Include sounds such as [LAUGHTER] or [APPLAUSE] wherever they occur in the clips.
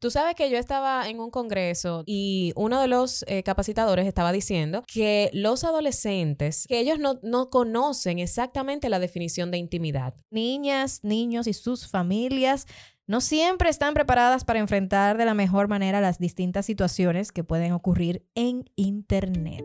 Tú sabes que yo estaba en un congreso y uno de los eh, capacitadores estaba diciendo que los adolescentes, que ellos no, no conocen exactamente la definición de intimidad. Niñas, niños y sus familias no siempre están preparadas para enfrentar de la mejor manera las distintas situaciones que pueden ocurrir en Internet.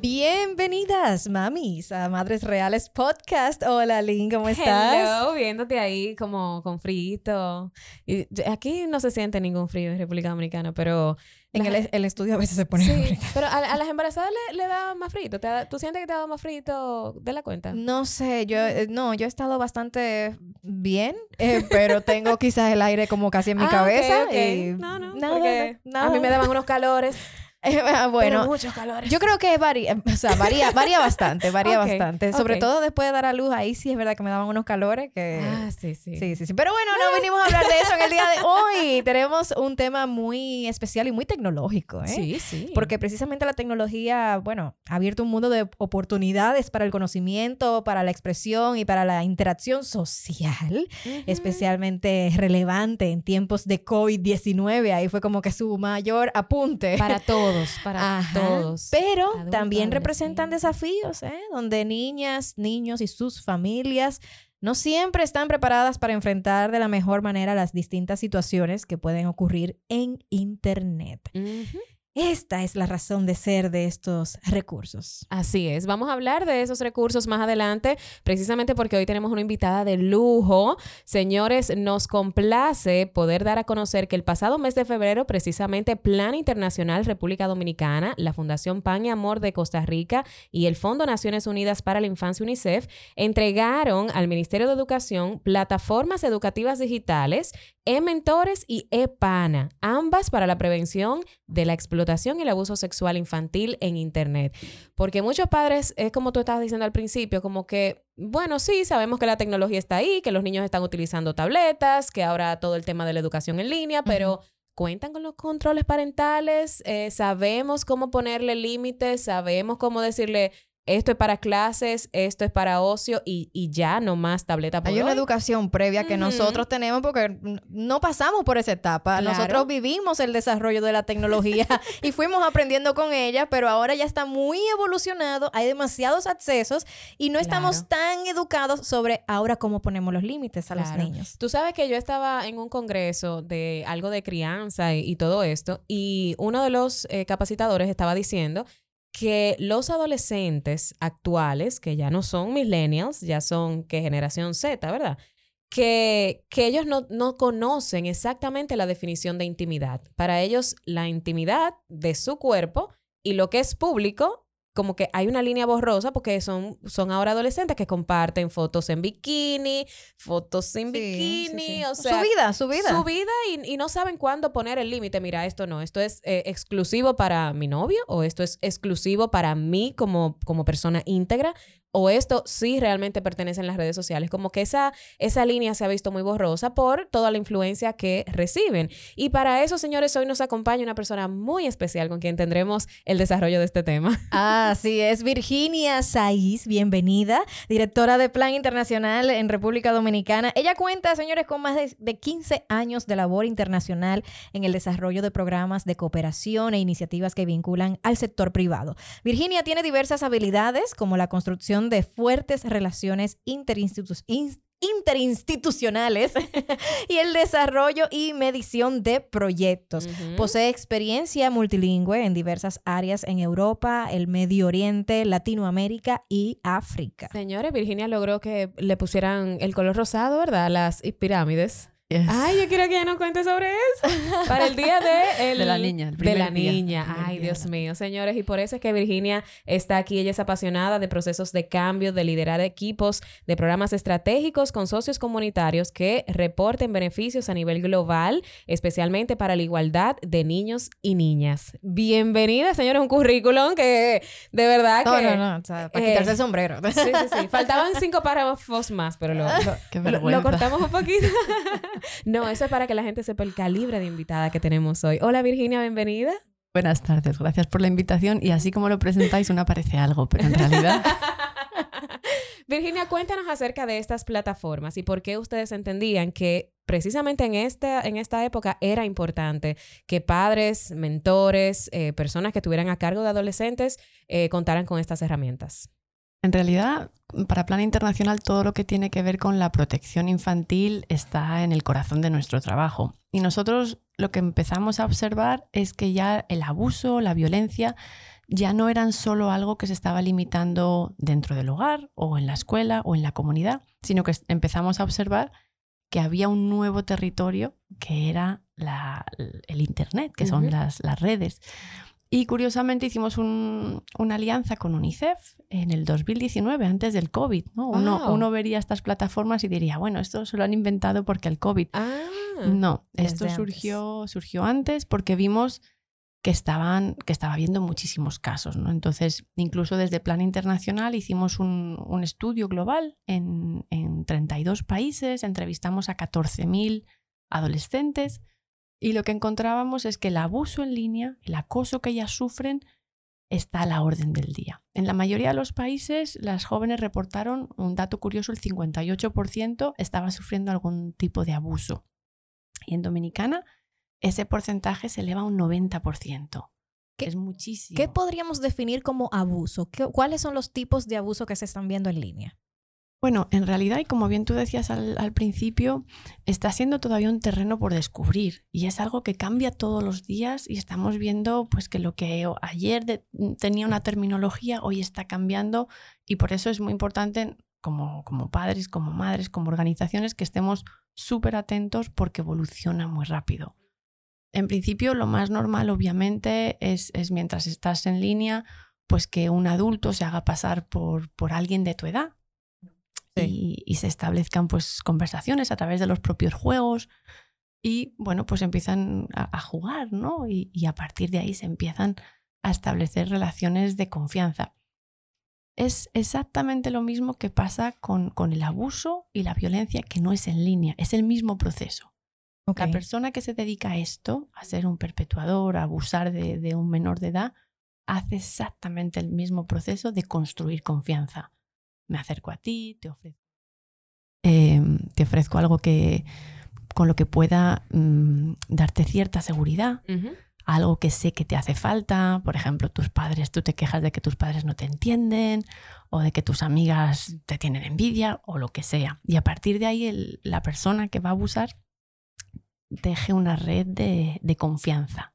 Bienvenidas, mamis, a Madres Reales Podcast. Hola, Lynn, ¿cómo estás? Hello, viéndote ahí como con frío. Y aquí no se siente ningún frío en República Dominicana, pero... En el, estudio a veces se pone sí, pero a, las [LAUGHS] embarazadas le, da más frío. ¿Tú sientes que te ha dado más frío de la cuenta? No sé, yo eh, no, yo he estado bastante bien, eh, pero tengo quizás el aire como casi en mi [LAUGHS] ah, cabeza. Y no, no, nada, a mí me daban unos calores. [LAUGHS] Ah, bueno, muchos calores. Yo creo que varía, o sea, varía, varía [LAUGHS] bastante, varía bastante. Sobre todo después de dar a luz, ahí sí es verdad que me daban unos calores que... Ah, sí, sí. Sí, sí, sí. Pero bueno, no venimos a hablar de eso en el día de hoy. [LAUGHS] Tenemos un tema muy especial y muy tecnológico, ¿eh? Sí, sí. Porque precisamente la tecnología, bueno, ha abierto un mundo de oportunidades para el conocimiento, para la expresión y para la interacción social, especialmente relevante en tiempos de COVID-19. Ahí fue como que su mayor apunte. Para todos todos, para todos. Pero también representan desafíos, ¿eh? donde niñas, niños y sus familias no siempre están preparadas para enfrentar de la mejor manera las distintas situaciones que pueden ocurrir en Internet. Esta es la razón de ser de estos recursos. Así es. Vamos a hablar de esos recursos más adelante, precisamente porque hoy tenemos una invitada de lujo. Señores, nos complace poder dar a conocer que el pasado mes de febrero, precisamente Plan Internacional República Dominicana, la Fundación Pan y Amor de Costa Rica y el Fondo Naciones Unidas para la Infancia UNICEF entregaron al Ministerio de Educación plataformas educativas digitales, e-mentores y e-pana, ambas para la prevención de la explotación y el abuso sexual infantil en Internet. Porque muchos padres, es como tú estabas diciendo al principio, como que, bueno, sí, sabemos que la tecnología está ahí, que los niños están utilizando tabletas, que ahora todo el tema de la educación en línea, pero... cuentan con los controles parentales, eh, sabemos cómo ponerle límites, sabemos cómo decirle, esto es para clases, esto es para ocio y, y ya no más tableta por Hay una educación previa que nosotros tenemos porque no pasamos por esa etapa. Nosotros vivimos el desarrollo de la tecnología [LAUGHS] y fuimos aprendiendo con ella, pero ahora ya está muy evolucionado, hay demasiados accesos y no estamos tan educados sobre ahora cómo ponemos los límites a los niños. Tú sabes que yo estaba en un congreso de algo de crianza y, todo esto y uno de los eh, capacitadores estaba diciendo que los adolescentes actuales, que ya no son millennials, ya son que generación Z, ¿verdad? Que, que ellos no, no conocen exactamente la definición de intimidad. Para ellos, la intimidad de su cuerpo y lo que es público como que hay una línea borrosa porque son, son ahora adolescentes que comparten fotos en bikini, fotos sin bikini, o sea... Su vida, su vida. Su vida y, no saben cuándo poner el límite. Mira, esto no, esto es eh, exclusivo para mi novio o esto es exclusivo para mí como, como persona íntegra o esto sí realmente pertenece en las redes sociales. Como que esa, esa línea se ha visto muy borrosa por toda la influencia que reciben. Y para eso, señores, hoy nos acompaña una persona muy especial con quien tendremos el desarrollo de este tema. [LAUGHS] Así es, Virginia Saiz, bienvenida, directora de Plan Internacional en República Dominicana. Ella cuenta, señores, con más de, de 15 años de labor internacional en el desarrollo de programas de cooperación e iniciativas que vinculan al sector privado. Virginia tiene diversas habilidades como la construcción de fuertes relaciones interinstitucionales [LAUGHS] y el desarrollo y medición de proyectos. Posee experiencia multilingüe en diversas áreas en Europa, el Medio Oriente, Latinoamérica y África. Señores, Virginia logró que le pusieran el color rosado, ¿verdad? Las pirámides. Ay, yo quiero que ella nos cuente sobre eso. [LAUGHS] Para el día de, de la niña. de la niña. Ay, Dios mío, señores. Y por eso es que Virginia está aquí. Ella es apasionada de procesos de cambio, de liderar equipos, de programas estratégicos con socios comunitarios que reporten beneficios a nivel global, especialmente para la igualdad de niños y niñas. Bienvenida, señores. Un currículum que de verdad No, que... no, no. O sea, para eh, quitarse el sombrero. Sí, sí, sí. Faltaban cinco párrafos más, pero lo, [LAUGHS] lo- lo- cortamos un poquito. [LAUGHS] no, eso es para que la gente sepa el calibre de invitada que tenemos hoy. Hola Virginia, bienvenida. Buenas tardes, gracias por la invitación. Y así como lo presentáis, una parece algo, pero en realidad [LAUGHS] Virginia, cuéntanos acerca de estas plataformas y por qué ustedes entendían que precisamente en esta, en esta época era importante que padres, mentores, eh, personas que estuvieran a cargo de adolescentes eh, contaran con estas herramientas. En realidad, para Plan Internacional, todo lo que tiene que ver con la protección infantil está en el corazón de nuestro trabajo. Y nosotros lo que empezamos a observar es que ya el abuso, la violencia, ya no eran solo algo que se estaba limitando dentro del hogar o en la escuela o en la comunidad, sino que empezamos a observar que había un nuevo territorio que era la- el Internet, que son las redes. Y curiosamente hicimos un- una alianza con UNICEF en el 2019, antes del COVID. ¿no? Uno, uno vería estas plataformas y diría, bueno, esto se lo han inventado porque el COVID. Ah, No, esto antes. surgió, surgió antes porque vimos que, estaban, que estaba habiendo muchísimos casos. ¿no? Entonces, incluso desde Plan Internacional hicimos un, un estudio global en, en 32 países, entrevistamos a 14.000 adolescentes y lo que encontrábamos es que el abuso en línea, el acoso que ellas sufren, está a la orden del día. En la mayoría de los países, las jóvenes reportaron un dato curioso, el 58% estaba sufriendo algún tipo de abuso. Y en Dominicana, ese porcentaje se eleva a un 90%. ¿Qué- es muchísimo. ¿Qué podríamos definir como abuso? ¿Qué- ¿Cuáles son los tipos de abuso que se están viendo en línea? Bueno, en realidad, y como bien tú decías al, al principio, está siendo todavía un terreno por descubrir y es algo que cambia todos los días y estamos viendo pues que lo que ayer de- tenía una terminología hoy está cambiando y por eso es muy importante como, como padres, como madres, como organizaciones que estemos súper atentos porque evoluciona muy rápido. En principio, lo más normal, obviamente, es, es mientras estás en línea, pues que un adulto se haga pasar por, por alguien de tu edad y, y se establezcan pues conversaciones a través de los propios juegos y bueno pues empiezan a, a jugar no y, y a partir de ahí se empiezan a establecer relaciones de confianza. Es exactamente lo mismo que pasa con, con el abuso y la violencia que no es en línea es el mismo proceso. La persona que se dedica a esto a ser un perpetuador a abusar de, de un menor de edad hace exactamente el mismo proceso de construir confianza me acerco a ti, te ofrezco, eh, te ofrezco algo que con lo que pueda mm, darte cierta seguridad, algo que sé que te hace falta. Por ejemplo, tus padres, tú te quejas de que tus padres no te entienden o de que tus amigas te tienen envidia o lo que sea. Y a partir de ahí el- la persona que va a abusar teje una red de, de confianza.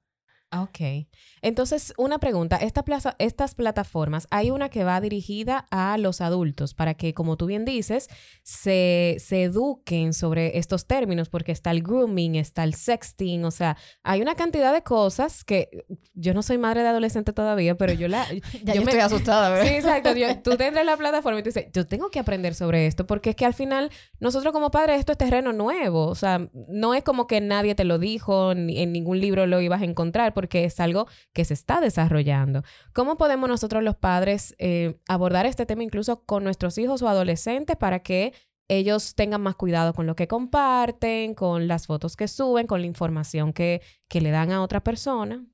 Ok. Entonces, una pregunta. Esta plaza, estas plataformas, hay una que va dirigida a los adultos para que, como tú bien dices, se, se eduquen sobre estos términos, porque está el grooming, está el sexting, o sea, hay una cantidad de cosas que yo no soy madre de adolescente todavía, pero yo la... [LAUGHS] Ya yo yo, me- estoy asustada, ¿verdad? Sí, exacto. Yo- tú te entras en la plataforma y tú dices, yo tengo que aprender sobre esto, porque es que al final nosotros como padres esto es terreno nuevo. O sea, no es como que nadie te lo dijo, ni en ningún libro lo ibas a encontrar, porque es algo que se está desarrollando. ¿Cómo podemos nosotros los padres eh, abordar este tema incluso con nuestros hijos o adolescentes para que ellos tengan más cuidado con lo que comparten, con las fotos que suben, con la información que, que le dan a otra persona?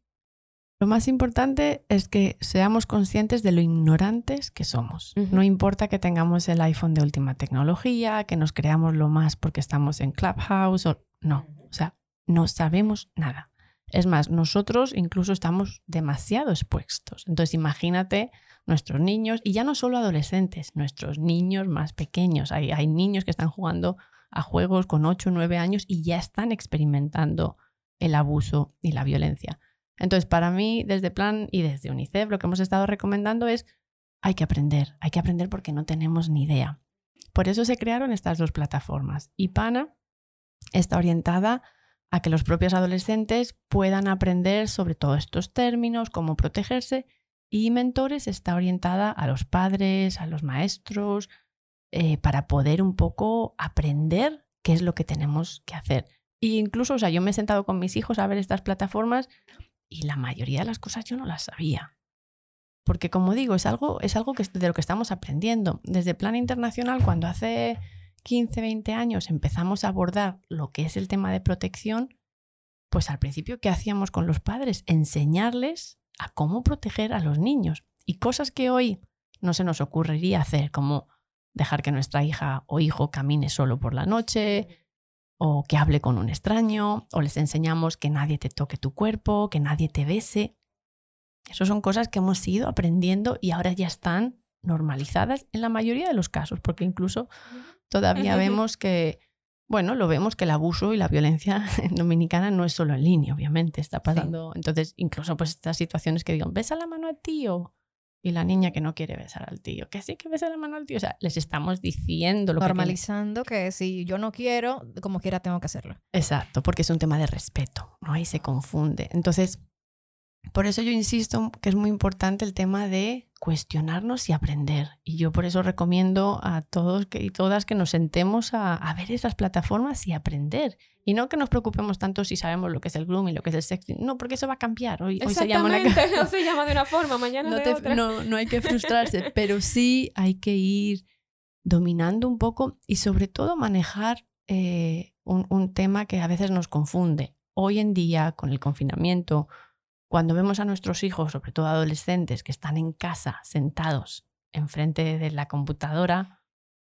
Lo más importante es que seamos conscientes de lo ignorantes que somos. Ujú. No importa que tengamos el iPhone de última tecnología, que nos creamos lo más porque estamos en Clubhouse o no, o sea, no sabemos nada. Es más, nosotros incluso estamos demasiado expuestos. Entonces, imagínate nuestros niños, y ya no solo adolescentes, nuestros niños más pequeños. Hay, hay niños que están jugando a juegos con 8 o 9 años y ya están experimentando el abuso y la violencia. Entonces, para mí, desde Plan y desde UNICEF, lo que hemos estado recomendando es hay que aprender, hay que aprender porque no tenemos ni idea. Por eso se crearon estas dos plataformas. IPANA está orientada a que los propios adolescentes puedan aprender sobre todos estos términos, cómo protegerse, y mentores está orientada a los padres, a los maestros, eh, para poder un poco aprender qué es lo que tenemos que hacer. E incluso, o sea, yo me he sentado con mis hijos a ver estas plataformas y la mayoría de las cosas yo no las sabía. Porque como digo, es algo, es algo que, de lo que estamos aprendiendo. Desde plan internacional, cuando hace 15, 20 años empezamos a abordar lo que es el tema de protección, pues al principio, ¿qué hacíamos con los padres? Enseñarles a cómo proteger a los niños. Y cosas que hoy no se nos ocurriría hacer, como dejar que nuestra hija o hijo camine solo por la noche, o que hable con un extraño, o les enseñamos que nadie te toque tu cuerpo, que nadie te bese. Esas son cosas que hemos ido aprendiendo y ahora ya están normalizadas en la mayoría de los casos, porque incluso todavía [LAUGHS] vemos que, bueno, lo vemos que el abuso y la violencia [LAUGHS] en Dominicana no es solo en línea, obviamente, está pasando. Entonces, incluso pues estas situaciones que digan, besa la mano al tío, y la niña que no quiere besar al tío, que sí que besa la mano al tío. O sea, les estamos diciendo lo Normalizando que, que si yo no quiero, como quiera tengo que hacerlo. Exacto, porque es un tema de respeto, ¿no? Ahí se confunde. Entonces, por eso yo insisto que es muy importante el tema de cuestionarnos y aprender. Y yo por eso recomiendo a todos que, y todas que nos sentemos a, a, ver esas plataformas y aprender. Y no que nos preocupemos tanto si sabemos lo que es el grooming, lo que es el sexting. No, porque eso va a cambiar. Hoy, hoy se llama una... no [LAUGHS] [LAUGHS] se llama de una forma, mañana no de te, otra. No, no hay que [LAUGHS] frustrarse, pero sí hay que ir dominando un poco y sobre todo manejar eh, un, un tema que a veces nos confunde. Hoy en día, con el confinamiento, cuando vemos a nuestros hijos, sobre todo adolescentes, que están en casa sentados enfrente de la computadora,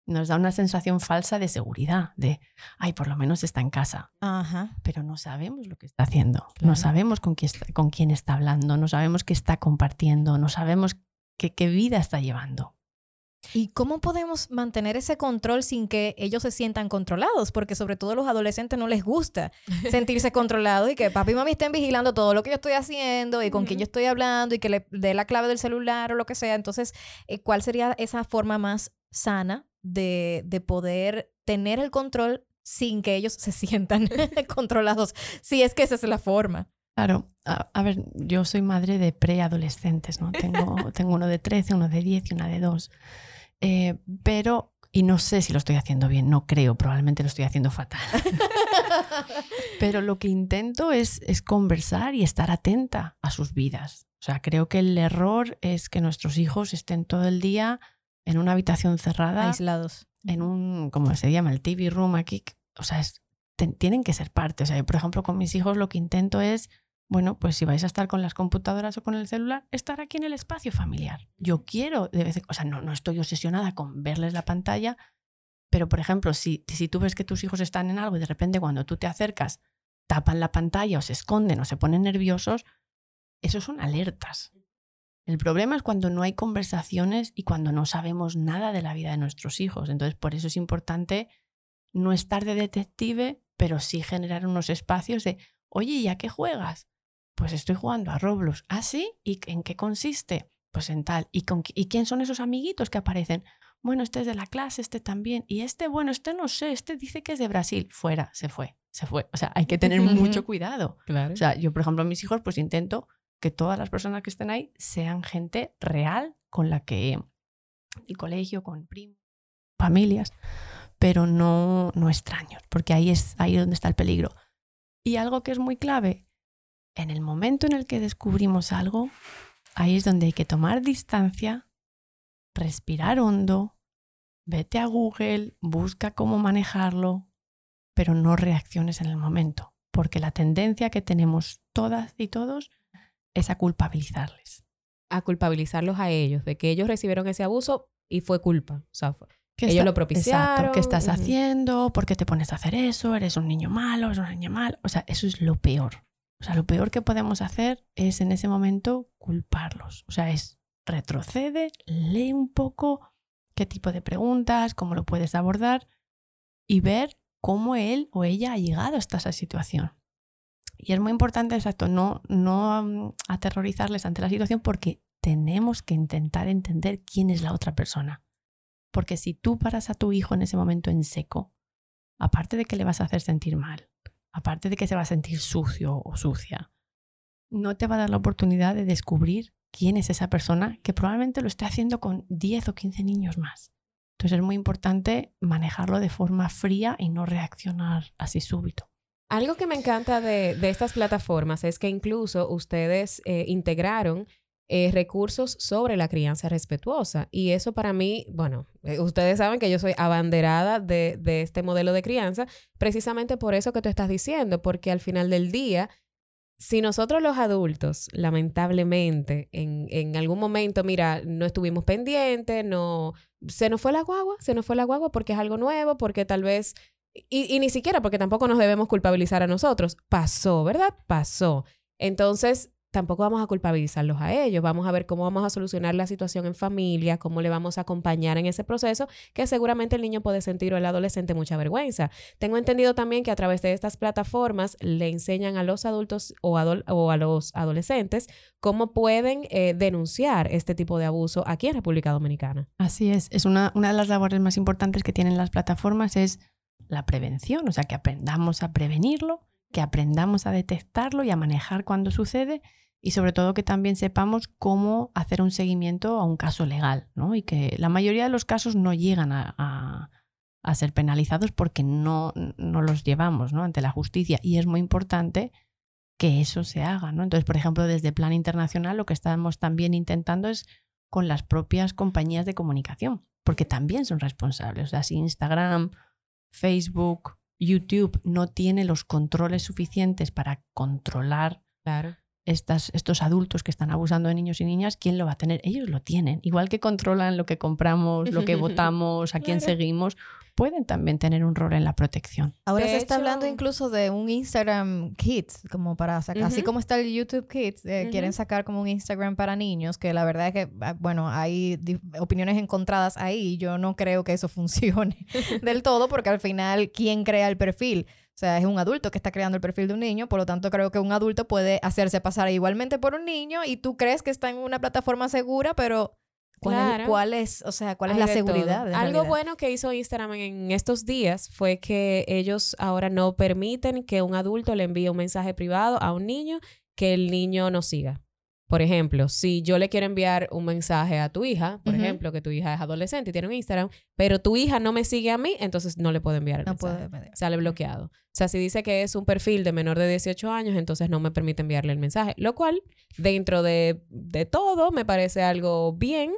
nos da una sensación falsa de seguridad, de, ay, por lo menos está en casa. Ajá. Pero no sabemos lo que está haciendo, claro. no sabemos con quién, está, con quién está hablando, no sabemos qué está compartiendo, no sabemos qué, qué vida está llevando. ¿Y cómo podemos mantener ese control sin que ellos se sientan controlados? Porque sobre todo a los adolescentes no les gusta [LAUGHS] sentirse controlados y que papi y mami estén vigilando todo lo que yo estoy haciendo y con uh -huh. quién yo estoy hablando y que le dé la clave del celular o lo que sea. Entonces, eh, ¿cuál sería esa forma más sana de, de poder tener el control sin que ellos se sientan [LAUGHS] controlados? Si es que esa es la forma. Claro, a, a, ver, yo soy madre de preadolescentes, ¿no? Tengo, [LAUGHS] tengo uno de 13, uno de 10 y una de 2. Eh, pero, y no sé si lo estoy haciendo bien, no creo, probablemente lo estoy haciendo fatal. [LAUGHS] pero lo que intento es, es conversar y estar atenta a sus vidas. O sea, creo que el error es que nuestros hijos estén todo el día en una habitación cerrada. Aislados. En un, como se llama, el TV room aquí. O sea, es, tienen que ser parte. O sea, yo, por ejemplo, con mis hijos lo que intento es bueno, pues si vais a estar con las computadoras o con el celular, estar aquí en el espacio familiar. Yo quiero, de vez en, o sea, no, no estoy obsesionada con verles la pantalla, pero por ejemplo, si, si tú ves que tus hijos están en algo y de repente cuando tú te acercas tapan la pantalla o se esconden o se ponen nerviosos, eso son alertas. El problema es cuando no hay conversaciones y cuando no sabemos nada de la vida de nuestros hijos. Entonces, por eso es importante no estar de detective, pero sí generar unos espacios de, oye, ¿y a qué juegas? Pues estoy jugando a Roblox. ¿Ah, sí? ¿Y en qué consiste? Pues en tal. ¿Y, con, ¿Y quién son esos amiguitos que aparecen? Bueno, este es de la clase, este también. Y este, bueno, este no sé, este dice que es de Brasil. Fuera, se fue, se fue. O sea, hay que tener [LAUGHS] mucho cuidado. Claro. O sea, yo, por ejemplo, a mis hijos, pues intento que todas las personas que estén ahí sean gente real con la que el colegio, con primos, familias, pero no, no extraños, porque ahí es ahí donde está el peligro. Y algo que es muy clave, en el momento en el que descubrimos algo, ahí es donde hay que tomar distancia, respirar hondo, vete a Google, busca cómo manejarlo, pero no reacciones en el momento, porque la tendencia que tenemos todas y todos es a culpabilizarles. A culpabilizarlos a ellos, de que ellos recibieron ese abuso y fue culpa. O sea, fue, ellos está, lo propiciaron. Exacto. ¿Qué estás uh -huh. haciendo? ¿Por qué te pones a hacer eso? ¿Eres un niño malo? ¿Eres una niña mala? O sea, eso es lo peor. O sea, lo peor que podemos hacer es en ese momento culparlos. O sea, es retrocede, lee un poco qué tipo de preguntas, cómo lo puedes abordar y ver cómo él o ella ha llegado hasta esa situación. Y es muy importante, exacto, no, no um, aterrorizarles ante la situación porque tenemos que intentar entender quién es la otra persona. Porque si tú paras a tu hijo en ese momento en seco aparte de que le vas a hacer sentir mal, aparte de que se va a sentir sucio o sucia, no te va a dar la oportunidad de descubrir quién es esa persona que probablemente lo esté haciendo con 10 o 15 niños más. Entonces es muy importante manejarlo de forma fría y no reaccionar así súbito. Algo que me encanta de, estas plataformas es que incluso ustedes eh, integraron eh, recursos sobre la crianza respetuosa. Y eso para mí, bueno, eh, ustedes saben que yo soy abanderada de, de, este modelo de crianza, precisamente por eso que tú estás diciendo, porque al final del día, si nosotros los adultos, lamentablemente, en, en algún momento, mira, no estuvimos pendientes, no, se nos fue la guagua, se nos fue la guagua porque es algo nuevo, porque tal vez, y, y ni siquiera porque tampoco nos debemos culpabilizar a nosotros, pasó, ¿verdad? Pasó. Entonces, tampoco vamos a culpabilizarlos a ellos, vamos a ver cómo vamos a solucionar la situación en familia, cómo le vamos a acompañar en ese proceso, que seguramente el niño puede sentir o el adolescente mucha vergüenza. Tengo entendido también que a través de estas plataformas le enseñan a los adultos o, a los adolescentes cómo pueden eh, denunciar este tipo de abuso aquí en República Dominicana. Así es, es una, una de las labores más importantes que tienen las plataformas es la prevención, o sea, que aprendamos a prevenirlo, que aprendamos a detectarlo y a manejar cuando sucede y sobre todo que también sepamos cómo hacer un seguimiento a un caso legal, ¿no? Y que la mayoría de los casos no llegan a, ser penalizados porque no, no, los llevamos ¿no? ante la justicia. Y es muy importante que eso se haga, ¿no? Entonces, por ejemplo, desde Plan Internacional lo que estamos también intentando es con las propias compañías de comunicación, porque también son responsables. O sea, si Instagram, Facebook, YouTube no tiene los controles suficientes para controlar claro estos adultos que están abusando de niños y niñas, ¿quién lo va a tener? Ellos lo tienen. Igual que controlan lo que compramos, lo que [LAUGHS] votamos, a quién seguimos, pueden también tener un rol en la protección. Ahora se está hablando incluso de un Instagram Kids, como para sacar, así como está el YouTube Kids, eh, quieren sacar como un Instagram para niños, que la verdad es que, ah, bueno, hay opiniones encontradas ahí. Yo no creo que eso [LAUGHS] funcione [LAUGHS] del todo, porque al final, ¿quién crea el perfil? O sea, es un adulto que está creando el perfil de un niño, por lo tanto creo que un adulto puede hacerse pasar igualmente por un niño y tú crees que está en una plataforma segura, pero ¿cuál, es, o sea, cuál es la seguridad? Algo bueno que hizo Instagram en estos días fue que ellos ahora no permiten que un adulto le envíe un mensaje privado a un niño que el niño no siga. Por ejemplo, si yo le quiero enviar un mensaje a tu hija, por ejemplo, que tu hija es adolescente y tiene un Instagram, pero tu hija no me sigue a mí, entonces no le puedo enviar el mensaje. Sale bloqueado. O sea, si dice que es un perfil de menor de 18 años, entonces no me permite enviarle el mensaje. Lo cual, dentro de, de todo, me parece algo bien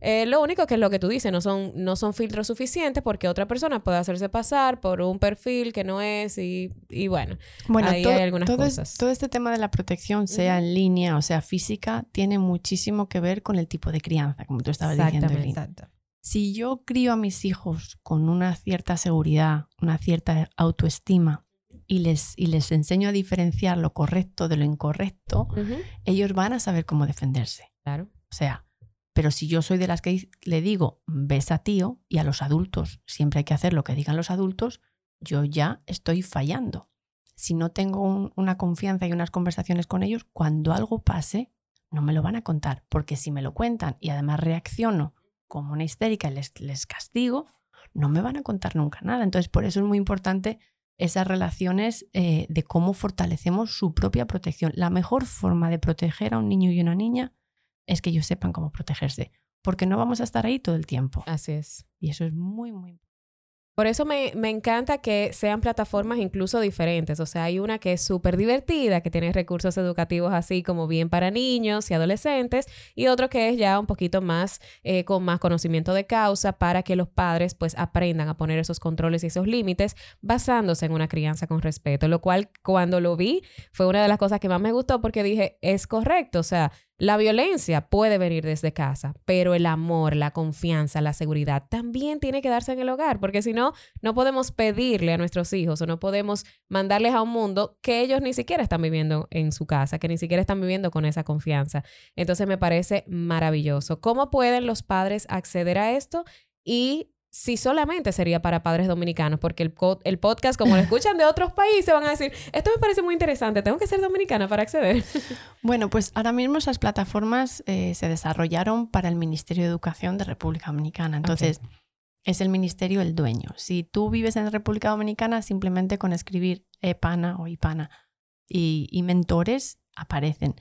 eh, lo único que es lo que tú dices, no son, no son filtros suficientes porque otra persona puede hacerse pasar por un perfil que no es y, y bueno, bueno, ahí hay algunas todo cosas. todo este tema de la protección, sea en línea o sea física, tiene muchísimo que ver con el tipo de crianza, como tú estabas diciendo. Exacto. Si yo crío a mis hijos con una cierta seguridad, una cierta autoestima y les, y les enseño a diferenciar lo correcto de lo incorrecto, ellos van a saber cómo defenderse. Claro. O sea, pero si yo soy de las que le digo, ves a tío, y a los adultos, siempre hay que hacer lo que digan los adultos, yo ya estoy fallando. Si no tengo una confianza y unas conversaciones con ellos, cuando algo pase, no me lo van a contar, porque si me lo cuentan y además reacciono como una histérica y les, castigo, no me van a contar nunca nada. Entonces, por eso es muy importante esas relaciones eh, de cómo fortalecemos su propia protección. La mejor forma de proteger a un niño y una niña es que ellos sepan cómo protegerse, porque no vamos a estar ahí todo el tiempo. Así es. Y eso es muy, muy importante. Por eso me, me, encanta que sean plataformas incluso diferentes. O sea, hay una que es súper divertida, que tiene recursos educativos así como bien para niños y adolescentes, y otro que es ya un poquito más eh, con más conocimiento de causa para que los padres pues aprendan a poner esos controles y esos límites basándose en una crianza con respeto. Lo cual cuando lo vi fue una de las cosas que más me gustó porque dije, es correcto. O sea, la violencia puede venir desde casa, pero el amor, la confianza, la seguridad también tiene que darse en el hogar, porque si no, no podemos pedirle a nuestros hijos o no podemos mandarles a un mundo que ellos ni siquiera están viviendo en su casa, que ni siquiera están viviendo con esa confianza. Entonces me parece maravilloso. ¿Cómo pueden los padres acceder a esto? Y si solamente sería para padres dominicanos, porque el, el podcast, como lo escuchan de otros países, van a decir, esto me parece muy interesante, tengo que ser dominicana para acceder. [LAUGHS] Bueno, pues ahora mismo esas plataformas eh, se desarrollaron para el Ministerio de Educación de República Dominicana. Entonces, es el ministerio el dueño. Si tú vives en República Dominicana, simplemente con escribir EPANA o IPANA y, y mentores aparecen.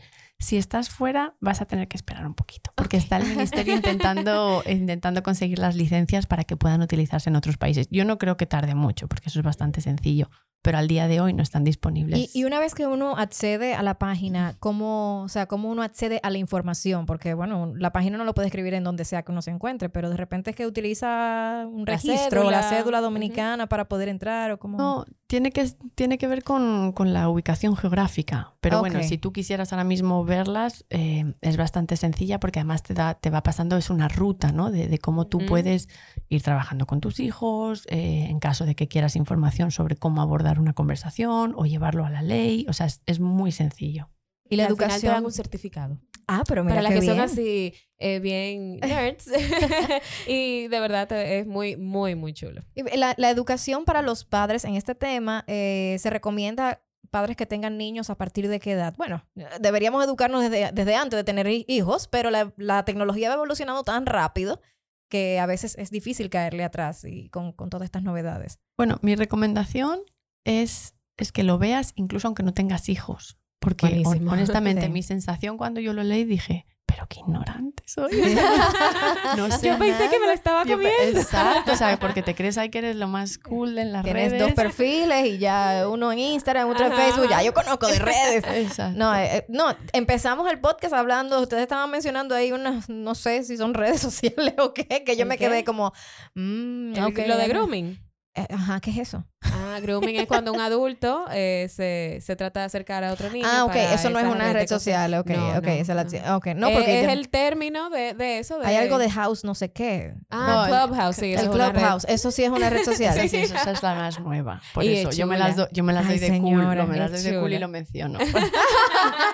Si estás fuera, vas a tener que esperar un poquito, porque está el ministerio intentando, [LAUGHS] intentando conseguir las licencias para que puedan utilizarse en otros países. Yo no creo que tarde mucho, porque eso es bastante sencillo, pero al día de hoy no están disponibles. Y, y una vez que uno accede a la página, ¿cómo, o sea, ¿cómo uno accede a la información? Porque, bueno, la página no lo puede escribir en donde sea que uno se encuentre, pero de repente es que utiliza un La registro o la cédula. cédula Ujú. dominicana para poder entrar o cómo... No, tiene que, tiene que ver con, con la ubicación geográfica. Pero bueno, si tú quisieras ahora mismo verlas, eh, es bastante sencilla porque además te, da, te va pasando, es una ruta, ¿no? De, de cómo tú puedes ir trabajando con tus hijos, eh, en caso de que quieras información sobre cómo abordar una conversación o llevarlo a la ley. O sea, es, es muy sencillo. Y la al final te educación... dan un certificado. Ah, pero mira para las que son bien. así eh, bien [LAUGHS] nerds. [LAUGHS] y de verdad te- es muy, muy, muy chulo. Y La, la educación para los padres en este tema eh, se recomienda padres que tengan niños a partir de qué edad. Bueno, deberíamos educarnos desde, desde antes de tener hi- hijos, pero la, la tecnología va evolucionando tan rápido que a veces es difícil caerle atrás y con, con todas estas novedades. Bueno, mi recomendación es, es que lo veas incluso aunque no tengas hijos. Porque Buenísimo. honestamente [LAUGHS] Sí. mi sensación cuando yo lo leí dije, pero qué ignorante soy. [LAUGHS] [LAUGHS] no sé Yo pensé que me lo estaba Yo comiendo. Exacto, o sea, porque te crees ahí que eres lo más cool en las Tienes redes. dos perfiles y ya uno en Instagram, otro en Facebook, ya yo conozco de redes. Exacto. No, eh, eh, no, empezamos el podcast hablando, ustedes estaban mencionando ahí unas, no sé si son redes sociales o qué, que yo ¿El me qué? quedé como, mm, El- ok, lo de grooming. Eh, ajá, ¿qué es eso? Ah, grooming es cuando un adulto eh, se, se trata de acercar a otro niño. Ah, ok, para eso no es una red social, ok, No, ok, no, esa es la- no. ok, no, Eh, porque es el término de, de eso. De... hay algo de house no sé qué. Ah, No, el- Clubhouse, sí. el eso es una red. Clubhouse, eso sí es una red social. [LAUGHS] Sí, sí, esa es la más nueva. Por Y eso, es yo me, las do- yo me las Ay, doy de señora, cool, no, me las doy es de cool y lo menciono. [LAUGHS]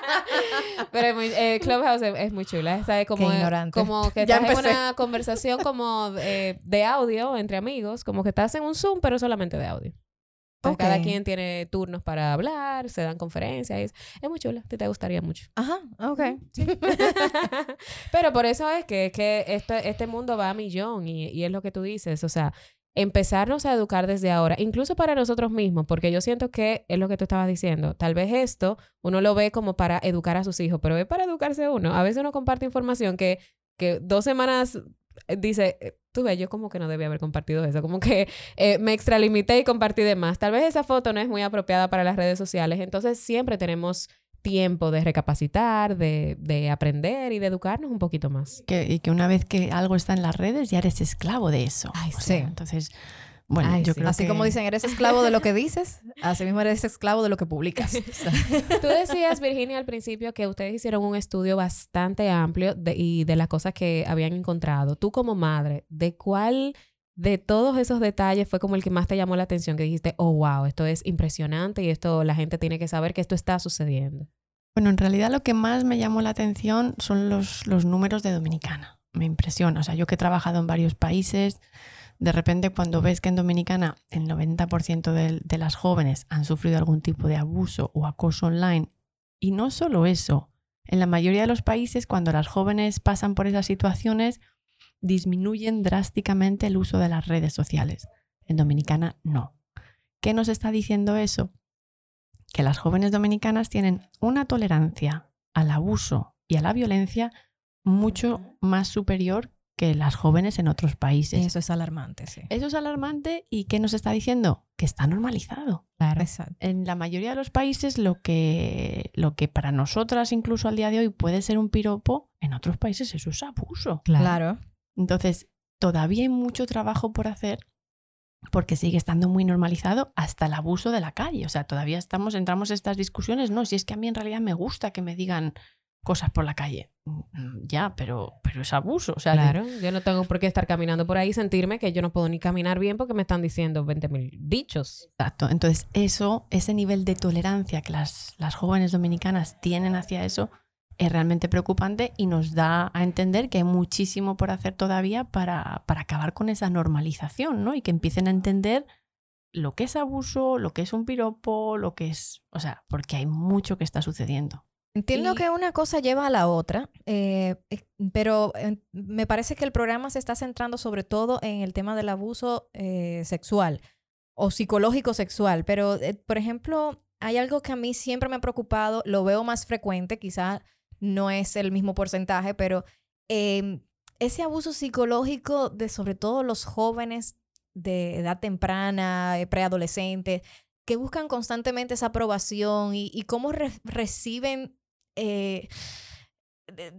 [LAUGHS] Pero es muy, eh, Clubhouse es, es muy chula. Esa es como, Qué ignorante. como que Ya estás en una conversación como de, de audio entre amigos, como que estás en un Zoom, pero solamente de audio. Entonces, Cada quien tiene turnos para hablar, se dan conferencias. Es, es muy chula, ti te gustaría mucho. Ajá, ok. [LAUGHS] [LAUGHS] Pero por eso es que, que esto, este mundo va a millón y, y es lo que tú dices. O sea, empezarnos a educar desde ahora, incluso para nosotros mismos, porque yo siento que es lo que tú estabas diciendo. Tal vez esto uno lo ve como para educar a sus hijos, pero es para educarse uno. A veces uno comparte información que, que dos semanas dice, eh, tú ves, yo como que no debía haber compartido eso, como que eh, me extralimité y compartí de más. Tal vez esa foto no es muy apropiada para las redes sociales, entonces siempre tenemos tiempo de recapacitar, de, de aprender y de educarnos un poquito más. que, y que una vez que algo está en las redes, ya eres esclavo de eso. Ay, sí. sea, entonces, bueno, Ay, yo sí. creo Así que... como dicen, eres esclavo de lo que dices, así mismo eres esclavo de lo que publicas. [LAUGHS] [LAUGHS] Tú decías, Virginia, al principio que ustedes hicieron un estudio bastante amplio de, y de las cosas que habían encontrado. Tú como madre, ¿de cuál de todos esos detalles fue como el que más te llamó la atención? Que dijiste, oh, wow, esto es impresionante y esto la gente tiene que saber que esto está sucediendo. Bueno, en realidad lo que más me llamó la atención son los, los números de Dominicana. Me impresiona. O sea, yo que he trabajado en varios países, de repente cuando ves que en Dominicana el 90% de, las jóvenes han sufrido algún tipo de abuso o acoso online, y no solo eso, en la mayoría de los países cuando las jóvenes pasan por esas situaciones, disminuyen drásticamente el uso de las redes sociales. En Dominicana no. ¿Qué nos está diciendo eso? que las jóvenes dominicanas tienen una tolerancia al abuso y a la violencia mucho más superior que las jóvenes en otros países. Eso es alarmante, sí. Eso es alarmante y ¿qué nos está diciendo? Que está normalizado. Claro. Exacto. En la mayoría de los países lo que, lo que para nosotras incluso al día de hoy puede ser un piropo, en otros países eso es abuso. Claro. Entonces, todavía hay mucho trabajo por hacer porque sigue estando muy normalizado hasta el abuso de la calle. O sea, todavía estamos, entramos en estas discusiones, no, si es que a mí en realidad me gusta que me digan cosas por la calle. Mm, Ya, pero, pero es abuso. O sea, de- Claro, yo no tengo por qué estar caminando por ahí y sentirme que yo no puedo ni caminar bien porque me están diciendo 20 mil dichos. Exacto. Entonces, eso, ese nivel de tolerancia que las, las jóvenes dominicanas tienen hacia eso es realmente preocupante y nos da a entender que hay muchísimo por hacer todavía para, para acabar con esa normalización, ¿no? Y que empiecen a entender lo que es abuso, lo que es un piropo, lo que es. O sea, porque hay mucho que está sucediendo. Entiendo Y- que una cosa lleva a la otra, eh, pero eh, me parece que el programa se está centrando sobre todo en el tema del abuso eh, sexual o psicológico sexual. Pero, eh, por ejemplo, hay algo que a mí siempre me ha preocupado, lo veo más frecuente, quizá no es el mismo porcentaje, pero eh, ese abuso psicológico de sobre todo los jóvenes de edad temprana, eh, preadolescentes, que buscan constantemente esa aprobación y, y cómo re- reciben, eh,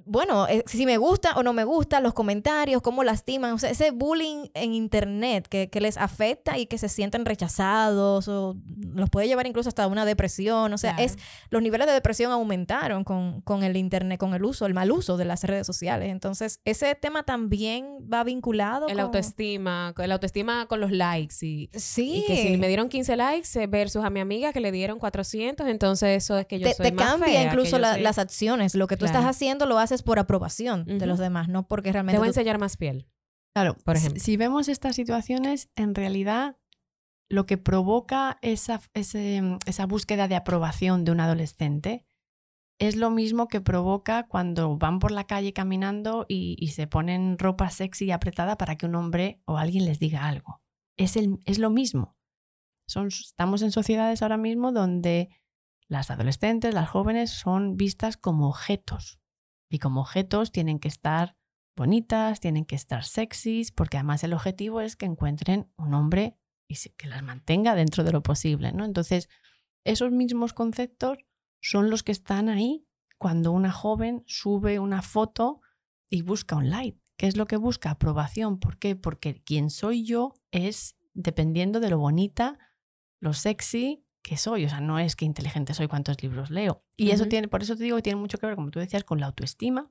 bueno, eh, si me gusta o no me gusta, los comentarios, cómo lastiman, o sea, ese bullying en internet que, que les afecta y que se sienten rechazados o los puede llevar incluso hasta una depresión, o sea, Claro. es los niveles de depresión aumentaron con, con el internet, con el uso, el mal uso de las redes sociales. Entonces, ese tema también va vinculado El con... autoestima, el autoestima con los likes y, Sí. y que si me dieron 15 likes eh, versus a mi amiga que le dieron 400, entonces eso es que yo te, soy te más cambia fea, incluso yo la- soy- las acciones. Lo que tú Claro. estás haciendo lo haces por aprobación de Ujú. los demás, no porque realmente... Te voy a tú- enseñar más piel. Claro, Por si- ejemplo. Si vemos estas situaciones, en realidad lo que provoca esa, ese, esa búsqueda de aprobación de un adolescente es lo mismo que provoca cuando van por la calle caminando y, y se ponen ropa sexy y apretada para que un hombre o alguien les diga algo. Es, el, es lo mismo. Son, estamos en sociedades ahora mismo donde las adolescentes, las jóvenes, son vistas como objetos. Y como objetos tienen que estar bonitas, tienen que estar sexys, porque además el objetivo es que encuentren un hombre y que las mantenga dentro de lo posible, ¿no? Entonces, esos mismos conceptos son los que están ahí cuando una joven sube una foto y busca un like. ¿Qué es lo que busca? Aprobación. ¿Por qué? Porque quien soy yo es dependiendo de lo bonita, lo sexy que soy. O sea, no es que inteligente soy, cuántos libros leo. Y eso tiene, por eso te digo que tiene mucho que ver, como tú decías, con la autoestima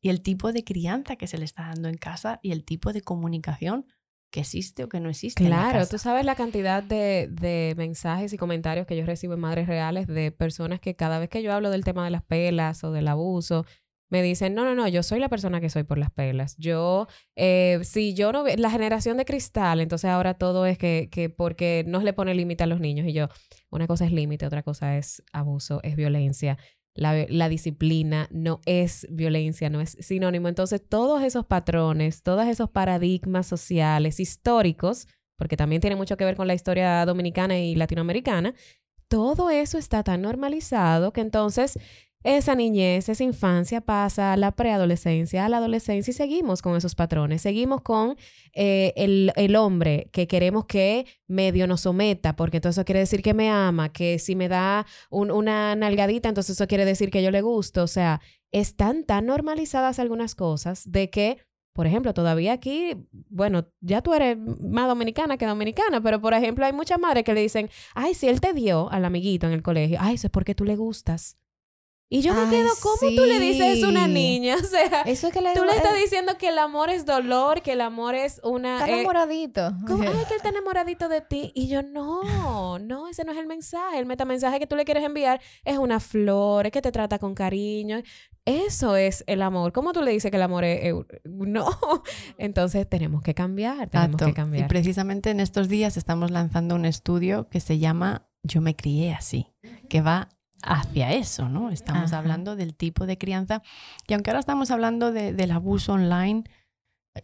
y el tipo de crianza que se le está dando en casa y el tipo de comunicación que existe o que no existe. en la Claro, casa. tú sabes la cantidad de, de mensajes y comentarios que yo recibo en Madres Reales de personas que cada vez que yo hablo del tema de las pelas o del abuso, me dicen, no, no, no, yo soy la persona que soy por las pelas. Yo, eh, si yo no, la generación de cristal, entonces ahora todo es que, que porque no le pone límite a los niños. Y yo, una cosa es límite, otra cosa es abuso, es violencia. La, la disciplina no es violencia, no es sinónimo. Entonces, todos esos patrones, todos esos paradigmas sociales, históricos, porque también tiene mucho que ver con la historia dominicana y latinoamericana, todo eso está tan normalizado que entonces esa niñez, esa infancia pasa a la preadolescencia, a la adolescencia y seguimos con esos patrones. Seguimos con eh, el, el hombre que queremos que medio nos someta, porque entonces eso quiere decir que me ama, que si me da un- una nalgadita, entonces eso quiere decir que yo le gusto. O sea, están tan normalizadas algunas cosas de que, por ejemplo, todavía aquí, bueno, ya tú eres más dominicana que dominicana, pero por ejemplo, hay muchas madres que le dicen, ay, si él te dio al amiguito en el colegio, ay, eso es porque tú le gustas. Y yo me quedo, ¿cómo tú le dices eso a una niña? [LAUGHS] O sea, Eso es que le tú le eh, estás diciendo que el amor es dolor, que el amor es una... está eh, enamoradito. ¿Cómo? [LAUGHS] Ay, que él está enamoradito de ti. Y yo, no, no, ese no es el mensaje. El metamensaje que tú le quieres enviar es una flor, es que te trata con cariño. Eso es el amor. ¿Cómo tú le dices que el amor es... [LAUGHS] No. Entonces tenemos que cambiar, tenemos que Y cambiar. precisamente en estos días estamos lanzando un estudio que se llama Yo me crié así, que va hacia eso, ¿no? Estamos Ajá. hablando del tipo de crianza. Y aunque ahora estamos hablando de- del abuso online,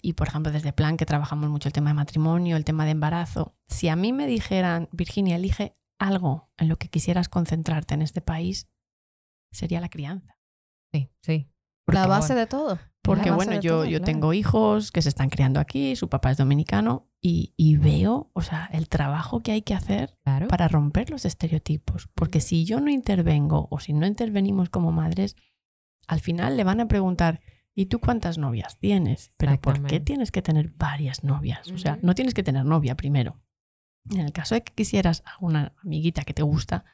y por ejemplo desde Plan, que trabajamos mucho el tema de matrimonio, el tema de embarazo, si a mí me dijeran, Virginia, elige algo en lo que quisieras concentrarte en este país, sería la crianza. Sí, sí. Porque, la base bueno, de todo. porque bueno, yo, todo, yo claro. tengo hijos que se están criando aquí, su papá es dominicano y, y veo, o sea, el trabajo que hay que hacer Claro. para romper los estereotipos. Porque si yo no intervengo o si no intervenimos como madres, al final le van a preguntar, ¿y tú cuántas novias tienes? Pero ¿por qué tienes que tener varias novias? O sea, no tienes que tener novia primero. En el caso de que quisieras a una amiguita que te gusta,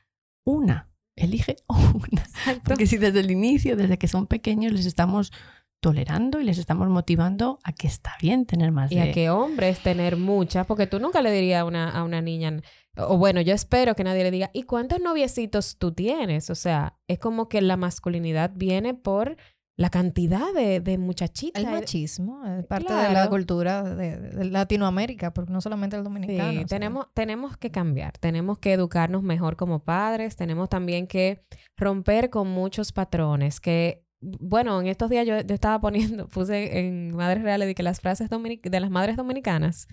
una, elige [LAUGHS] una. Exacto. Porque si desde el inicio, desde que son pequeños, les estamos tolerando y les estamos motivando a que está bien tener más Y de... a qué hombres tener muchas, porque tú nunca le dirías a una, a una niña, o bueno, yo espero que nadie le diga, ¿y cuántos noviecitos tú tienes? O sea, es como que la masculinidad viene por la cantidad de, de muchachitas. El machismo es parte de la cultura de, de Latinoamérica, porque no solamente el dominicano. Sí, tenemos, tenemos que cambiar, tenemos que educarnos mejor como padres, tenemos también que romper con muchos patrones que, bueno, en estos días yo, yo estaba poniendo, [LAUGHS] puse en Madres Reales de que las frases de las madres dominicanas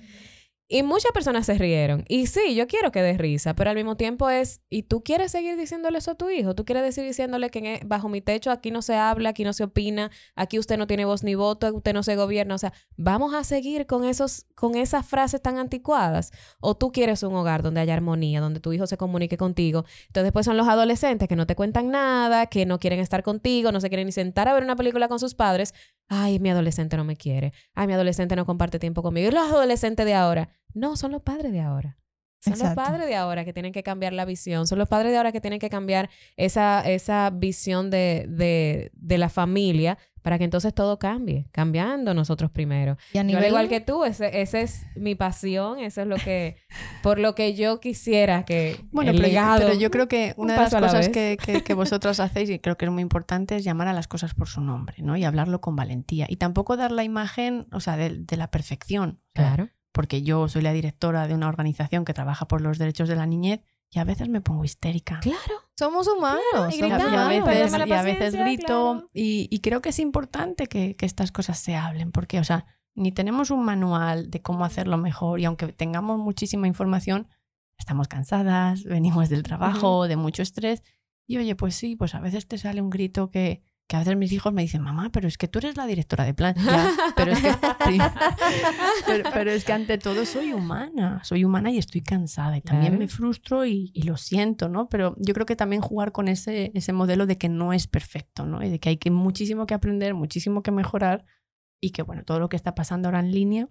y muchas personas se rieron. Y sí, yo quiero que dé risa, pero al mismo tiempo es, ¿y tú quieres seguir diciéndole eso a tu hijo? ¿Tú quieres decir diciéndole que e- bajo mi techo aquí no se habla, aquí no se opina, aquí usted no tiene voz ni voto, usted no se gobierna? O sea, ¿vamos a seguir con, esos, con esas frases tan anticuadas? ¿O tú quieres un hogar donde haya armonía, donde tu hijo se comunique contigo? Entonces después son los adolescentes que no te cuentan nada, que no quieren estar contigo, no se quieren ni sentar a ver una película con sus padres. Ay, mi adolescente no me quiere. Ay, mi adolescente no comparte tiempo conmigo. Y los adolescentes de ahora. No, son los padres de ahora. Son Exacto. los padres de ahora que tienen que cambiar la visión. Son los padres de ahora que tienen que cambiar esa, esa visión de, de, de la familia para que entonces todo cambie. Cambiando nosotros primero. Y a Yo, nivel, al igual que tú, ese, ese es mi pasión. Eso es lo que... por lo que yo quisiera que Bueno, el pero, yo- legado... pero yo creo que un una de las la cosas que, que, que [LAUGHS] vosotros hacéis, y creo que es muy importante, es llamar a las cosas por su nombre, ¿no? Y hablarlo con valentía. Y tampoco dar la imagen, o sea, de, de la perfección. O sea, Claro. Porque yo soy la directora de una organización que trabaja por los derechos de la niñez y a veces me pongo histérica. Claro. Somos humanos. Claro, y a- gritamos, y a humanos. veces, y a veces grito claro. y, y creo que es importante que, que estas cosas se hablen porque, o sea, ni tenemos un manual de cómo hacerlo mejor y aunque tengamos muchísima información, estamos cansadas, venimos del trabajo, de mucho estrés y oye, pues sí, pues a veces te sale un grito que, que a veces mis hijos me dicen, mamá, pero es que tú eres la directora de plan. Ya, pero es que, [LAUGHS] sí. pero, pero es que ante todo soy humana, soy humana y estoy cansada y también Claro. me frustro y, y lo siento, ¿no? Pero yo creo que también jugar con ese, ese modelo de que no es perfecto, ¿no? Y de que hay que muchísimo que aprender, muchísimo que mejorar y que, bueno, todo lo que está pasando ahora en línea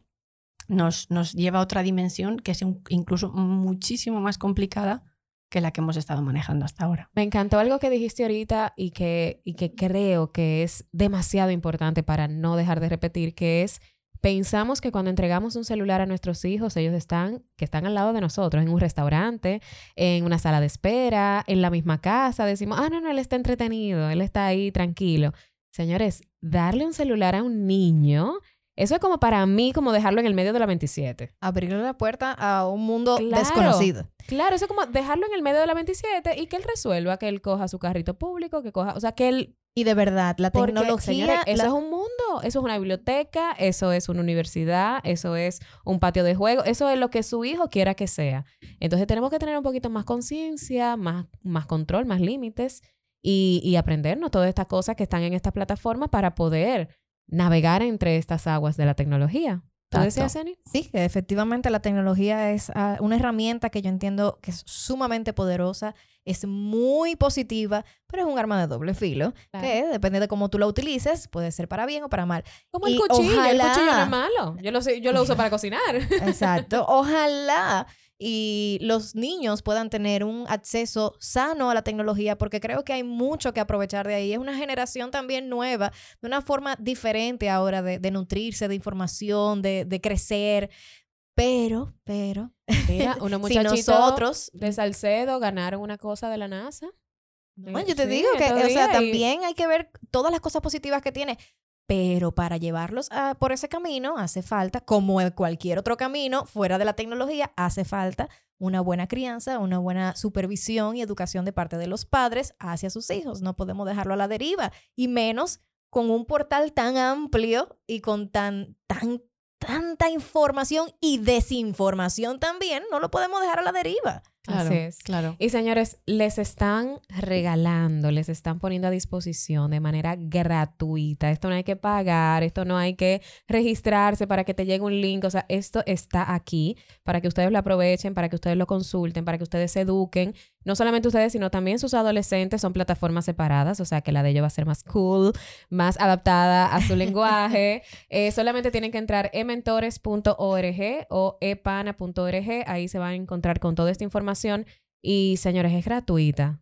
nos, nos lleva a otra dimensión que es un- incluso muchísimo más complicada que la que hemos estado manejando hasta ahora. Me encantó algo que dijiste ahorita y que, y que creo que es demasiado importante para no dejar de repetir, que es pensamos que cuando entregamos un celular a nuestros hijos, ellos están, que están al lado de nosotros, en un restaurante, en una sala de espera, en la misma casa, decimos, ah, no, no, él está entretenido, él está ahí tranquilo. Señores, darle un celular a un niño, eso es como para mí, como dejarlo en el medio de la 27. Abrirle la puerta a un mundo Claro. desconocido. Claro, eso es como dejarlo en el medio de la 27 y que él resuelva, que él coja su carrito público, que coja, o sea, que él... Y de verdad, la Porque, tecnología... señores, eso la- es un mundo, eso es una biblioteca, eso es una universidad, eso es un patio de juego, eso es lo que su hijo quiera que sea. Entonces tenemos que tener un poquito más conciencia, más, más control, más límites y, y aprendernos todas estas cosas que están en esta plataforma para poder navegar entre estas aguas de la tecnología. ¿Tú decías, Eni? Sí, que efectivamente la tecnología es ah, una herramienta que yo entiendo que es sumamente poderosa, es muy positiva, pero es un arma de doble filo, Claro. que depende de cómo tú la utilices, puede ser para bien o para mal. Como el cuchillo, el ojalá- cuchillo no es malo. Yo lo, yo lo uso para cocinar. Exacto. [LAUGHS] Ojalá y los niños puedan tener un acceso sano a la tecnología, porque creo que hay mucho que aprovechar de ahí. Es una generación también nueva, de una forma diferente ahora de, de nutrirse de información, de, de crecer. Pero, pero, Mira, [LAUGHS] unos si muchachitos nosotros de Salcedo ganaron una cosa de la NASA. No, yo te Sí, digo que, o sea, y- también hay que ver todas las cosas positivas que tiene. Pero para llevarlos por ese camino hace falta, como en cualquier otro camino fuera de la tecnología, hace falta una buena crianza, una buena supervisión y educación de parte de los padres hacia sus hijos. No podemos dejarlo a la deriva. Y menos con un portal tan amplio y con tan, tan, tanta información y desinformación también. No lo podemos dejar a la deriva. Claro, Así es. claro. Y señores, les están regalando, les están poniendo a disposición de manera gratuita. Esto no hay que pagar, esto no hay que registrarse para que te llegue un link. O sea, esto está aquí para que ustedes lo aprovechen, para que ustedes lo consulten, para que ustedes se eduquen. No solamente ustedes, sino también sus adolescentes son plataformas separadas, o sea que la de ellos va a ser más cool, más adaptada a su [LAUGHS] lenguaje. Eh, solamente tienen que entrar ementores.org o epana.org, ahí se van a encontrar con toda esta información y señores, es gratuita.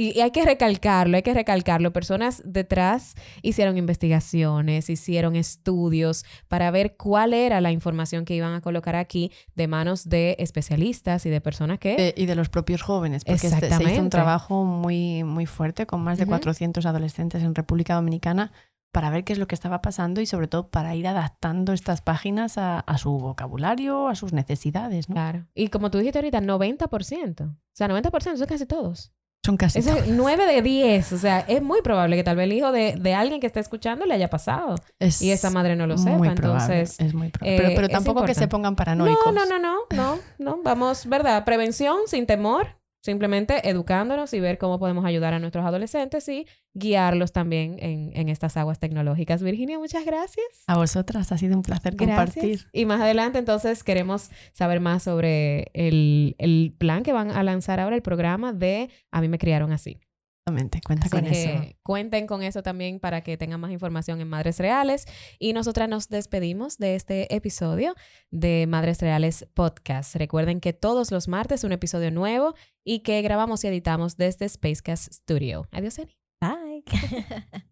Eh, a- y, hay que recalcarlo, hay que recalcarlo. Personas detrás hicieron investigaciones, hicieron estudios para ver cuál era la información que iban a colocar aquí de manos de especialistas y de personas que... y de los propios jóvenes, porque este, se hizo un trabajo muy, muy fuerte con más de 400 adolescentes en República Dominicana para ver qué es lo que estaba pasando y sobre todo para ir adaptando estas páginas a, su vocabulario, a sus necesidades. Claro. Y como tú dijiste ahorita, 90%. O sea, 90% son casi todos. Son casi todos. 9 de 10. O sea, es muy probable que tal vez el hijo de, alguien que esté escuchando le haya pasado. y esa madre no lo sepa. Muy Entonces, es muy probable. pero, tampoco que se pongan paranoicos. No, no, no, no, no, no. Vamos, ¿verdad? Prevención sin temor Simplemente educándonos y ver cómo podemos ayudar a nuestros adolescentes y guiarlos también en, estas aguas tecnológicas. Virginia, muchas gracias. A vosotras, ha sido un placer compartir. Y más adelante, entonces, queremos saber más sobre el, el plan que van a lanzar ahora, el programa de A mí me criaron así. Exactamente, cuenta con eso. Cuenten con eso también para que tengan más información en Madres Reales. Y nosotras nos despedimos de este episodio de Madres Reales Podcast. Recuerden que todos los martes un episodio nuevo y que grabamos y editamos desde Spacecast Studio. Adiós, Eni. Bye. [LAUGHS]